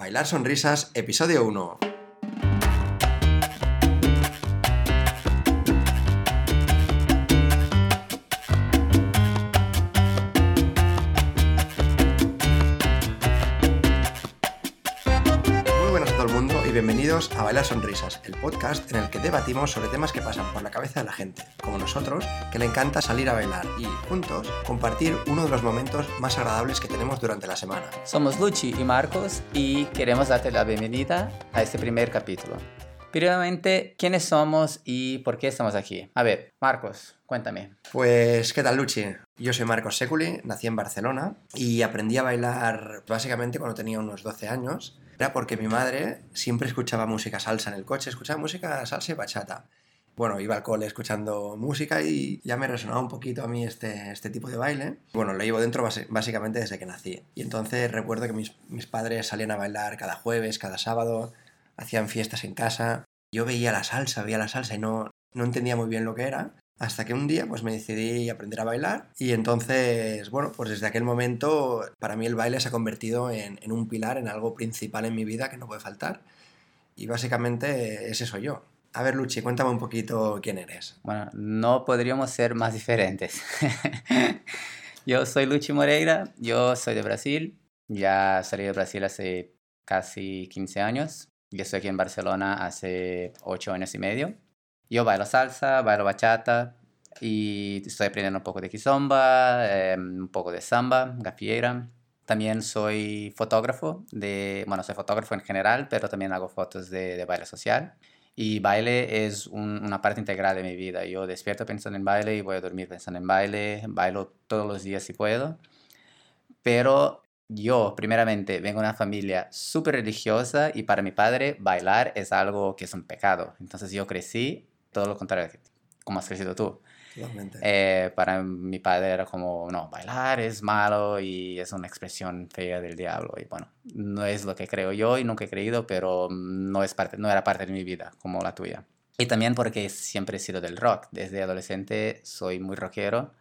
Bailar Sonrisas, episodio 1. Y bienvenidos a Bailar Sonrisas, el podcast en el que debatimos sobre temas que pasan por la cabeza de la gente, como nosotros, que le encanta salir a bailar y, juntos, compartir uno de los momentos más agradables que tenemos durante la semana. Somos Luchi y Marcos y queremos darte la bienvenida a este primer capítulo. Primeramente, ¿quiénes somos y por qué estamos aquí? A ver, Marcos, cuéntame. Pues, ¿qué tal, Luchi? Yo soy Marcos Seculi, nací en Barcelona y aprendí a bailar básicamente cuando tenía unos 12 años. Era porque mi madre siempre escuchaba música salsa en el coche, escuchaba música salsa y bachata. Bueno, iba al cole escuchando música y ya me resonaba un poquito a mí este, este tipo de baile. Bueno, lo llevo dentro básicamente desde que nací. Y entonces recuerdo que mis, mis padres salían a bailar cada jueves, cada sábado, hacían fiestas en casa. Yo veía la salsa, veía la salsa y no, no entendía muy bien lo que era. Hasta que un día pues me decidí aprender a bailar y entonces, bueno, pues desde aquel momento para mí el baile se ha convertido en, en un pilar, en algo principal en mi vida que no puede faltar. Y básicamente ese soy yo. A ver, Luchi, cuéntame un poquito quién eres. Bueno, no podríamos ser más diferentes. yo soy Luchi Moreira, yo soy de Brasil, ya salí de Brasil hace casi 15 años. Yo estoy aquí en Barcelona hace 8 años y medio. Yo bailo salsa, bailo bachata y estoy aprendiendo un poco de kizomba, eh, un poco de samba, gafieira. También soy fotógrafo, de, bueno, soy fotógrafo en general, pero también hago fotos de, baile social. Y baile es un- una parte integral de mi vida. Yo despierto pensando en baile y voy a dormir pensando en baile. Bailo todos los días si puedo. Pero yo, primeramente, vengo de una familia súper religiosa y para mi padre bailar es algo que es un pecado. Entonces yo crecí todo lo contrario, como has crecido tú. Eh, para mi padre era como, no, bailar es malo y es una expresión fea del diablo. Y bueno, no es lo que creo yo y nunca he creído, pero no, es parte, no era parte de mi vida como la tuya. Y también porque siempre he sido del rock. Desde adolescente soy muy rockero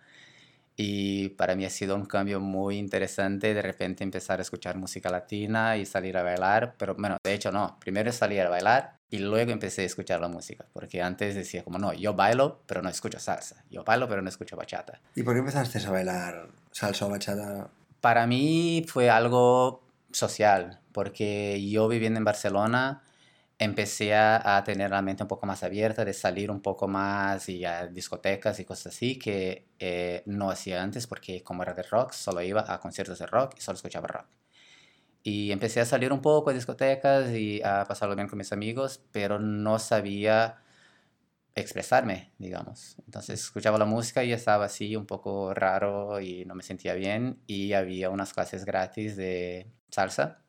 y para mí ha sido un cambio muy interesante de repente empezar a escuchar música latina y salir a bailar. Pero bueno, de hecho no, primero salí a bailar y luego empecé a escuchar la música. Porque antes decía como, no, yo bailo pero no escucho salsa. Yo bailo pero no escucho bachata. ¿Y por qué empezaste a bailar salsa o bachata? Para mí fue algo social, porque yo viviendo en Barcelona empecé a, tener la mente un poco más abierta, de salir un poco más y a discotecas y cosas así que eh, no hacía antes, porque como era de rock, solo iba a conciertos de rock y solo escuchaba rock. Y empecé a salir un poco a discotecas y a pasarlo bien con mis amigos, pero no sabía expresarme, digamos. Entonces escuchaba la música y estaba así un poco raro y no me sentía bien y había unas clases gratis de salsa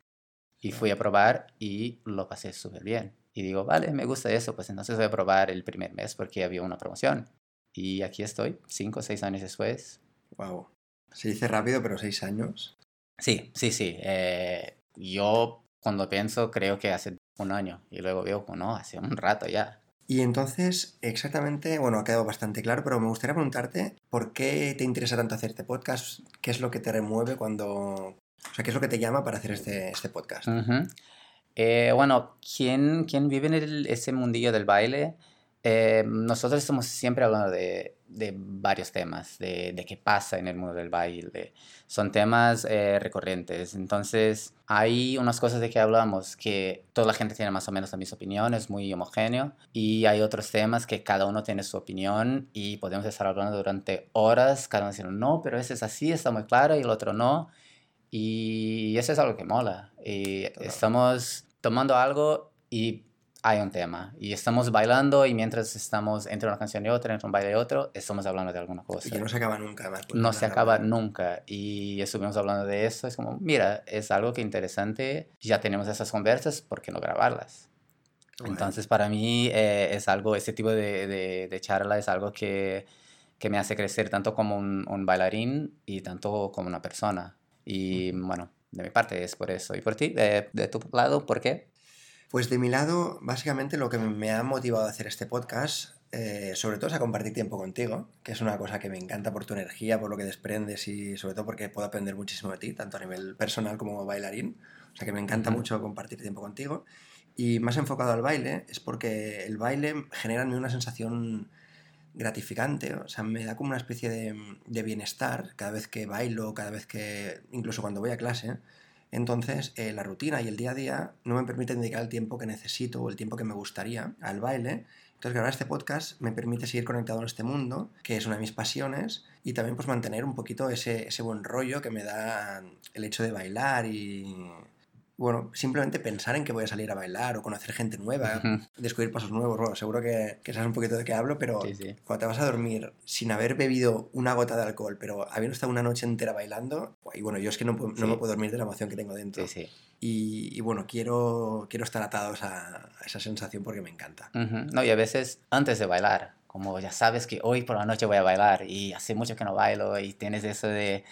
y fui a probar y lo pasé súper bien. Y digo, vale, me gusta eso, pues entonces voy a probar el primer mes porque había una promoción. Y aquí estoy, cinco o seis años después. Wow. Se dice rápido, pero seis años. Sí, sí, sí. eh, yo cuando pienso creo que hace un año y luego veo no, hace un rato ya. Y entonces, exactamente, bueno, ha quedado bastante claro, pero me gustaría preguntarte por qué te interesa tanto hacer este podcast, qué es lo que te remueve cuando... O sea, qué es lo que te llama para hacer este, este podcast. Ujú. Eh, bueno, ¿quién, quién vive en el- ese mundillo del baile? Eh, nosotros estamos siempre hablando de, de varios temas, de, de qué pasa en el mundo del baile. Son temas eh, recurrentes. Entonces, hay unas cosas de que hablamos que toda la gente tiene más o menos la misma opinión, es muy homogéneo. Y hay otros temas que cada uno tiene su opinión y podemos estar hablando durante horas, cada uno diciendo, no, pero ese es así, está muy claro, y el otro no. Y eso es algo que mola. Y Claro. estamos tomando algo y hay un tema. Y estamos bailando y mientras estamos entre una canción y otra, entre un baile y otro, estamos hablando de alguna cosa. Y no se acaba nunca, además. porque No se acaba nunca. Y estuvimos hablando de eso. Es como, mira, es algo que interesante. Ya tenemos esas conversas, ¿por qué no grabarlas? Guay. Entonces, para mí eh, es algo, ese tipo de, de, de charla es algo que, que me hace crecer tanto como un, un bailarín y tanto como una persona. Y bueno, de mi parte es por eso. ¿Y por ti? De, de tu lado, por qué? Pues de mi lado, básicamente lo que me ha motivado a hacer este podcast, eh, sobre todo es a compartir tiempo contigo, que es una cosa que me encanta por tu energía, por lo que desprendes y sobre todo porque puedo aprender muchísimo de ti, tanto a nivel personal como bailarín. O sea que me encanta mucho compartir tiempo contigo. Y más enfocado al baile es porque el baile genera en mí una sensación gratificante, o sea, me da como una especie de, de, bienestar cada vez que bailo, cada vez que, incluso cuando voy a clase. Entonces, eh, la rutina y el día a día no me permiten dedicar el tiempo que necesito o el tiempo que me gustaría al baile. Entonces, grabar este podcast me permite seguir conectado en este mundo, que es una de mis pasiones, y también pues mantener un poquito ese, ese buen rollo que me da el hecho de bailar y, bueno, simplemente pensar en que voy a salir a bailar o conocer gente nueva, descubrir pasos nuevos. Bueno, seguro que, que, sabes un poquito de qué hablo, pero cuando te vas a dormir sin haber bebido una gota de alcohol, pero habiendo estado una noche entera bailando, y bueno, yo es que no, no me puedo dormir de la emoción que tengo dentro. Y, y, bueno, quiero, quiero estar atado a, esa sensación porque me encanta. No, y a veces antes de bailar, como ya sabes que hoy por la noche voy a bailar y hace mucho que no bailo y tienes eso de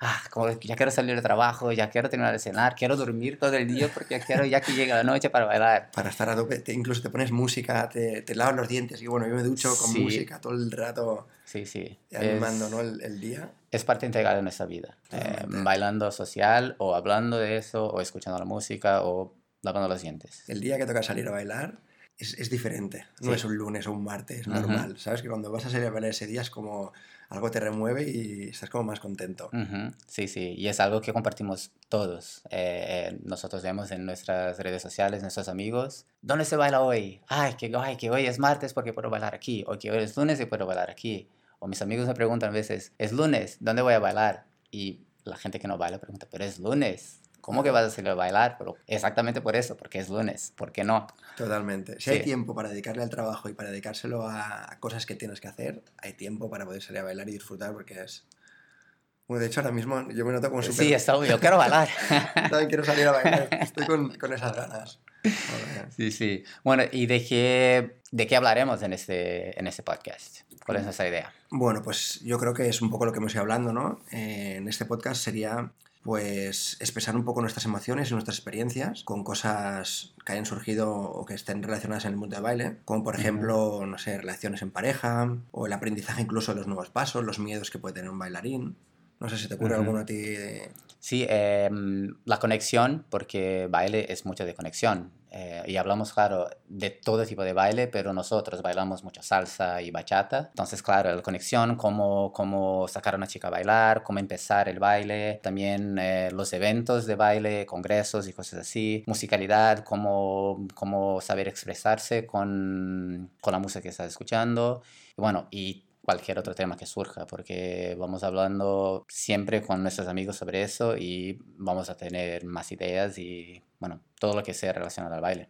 ah, como ya quiero salir de trabajo, ya quiero terminar de cenar, quiero dormir todo el día porque ya quiero ya que llegue la noche para bailar. Para estar a tope, incluso te pones música, te, te lavas los dientes y bueno, yo me ducho con música todo el rato. Sí, sí. Animando, ¿no? El, el, día. Es parte integral de nuestra vida. Eh, bailando social o hablando de eso o escuchando la música o lavando los dientes. El día que toca salir a bailar es, es diferente. No es un lunes o un martes, es normal. Sabes que cuando vas a salir a bailar ese día es como algo te remueve y estás como más contento. Sí, sí, y es algo que compartimos todos. Eh, nosotros vemos en nuestras redes sociales, nuestros amigos, ¿dónde se baila hoy? Ay, que, ay, que hoy es martes porque puedo bailar aquí, o que hoy es lunes y puedo bailar aquí. O mis amigos me preguntan a veces, ¿es lunes? ¿Dónde voy a bailar? Y la gente que no baila pregunta, pero es lunes. ¿Cómo que vas a salir a bailar? Pero exactamente por eso, porque es lunes. ¿Por qué no? Totalmente. Si hay tiempo para dedicarle al trabajo y para dedicárselo a cosas que tienes que hacer, hay tiempo para poder salir a bailar y disfrutar porque es... Bueno, de hecho, ahora mismo yo me noto como súper... Sí, está obvio. Quiero bailar. También quiero salir a bailar. Estoy con, con esas ganas. Sí, sí. Bueno, ¿y de qué, de qué hablaremos en este, en este podcast? ¿Cuál es nuestra idea? Bueno, pues yo creo que es un poco lo que hemos ido hablando, ¿no? Eh, en este podcast sería pues expresar un poco nuestras emociones y nuestras experiencias con cosas que hayan surgido o que estén relacionadas en el mundo del baile, como por ejemplo, no sé, relaciones en pareja o el aprendizaje incluso de los nuevos pasos, los miedos que puede tener un bailarín. No sé si te ocurre alguno a ti. De... Sí, em, la conexión, porque baile es mucho de conexión. Eh, y hablamos, claro, de todo tipo de baile, pero nosotros bailamos mucho salsa y bachata. Entonces, claro, la conexión, cómo, cómo sacar a una chica a bailar, cómo empezar el baile, también eh, los eventos de baile, congresos y cosas así, musicalidad, cómo, cómo saber expresarse con, con la música que estás escuchando. Y bueno, y cualquier otro tema que surja, porque vamos hablando siempre con nuestros amigos sobre eso y vamos a tener más ideas y, bueno, todo lo que sea relacionado al baile.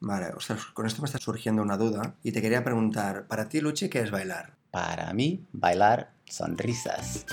Vale, o sea, con esto me está surgiendo una duda y te quería preguntar, para ti, Luchi, ¿qué es bailar? Para mí, bailar sonrisas.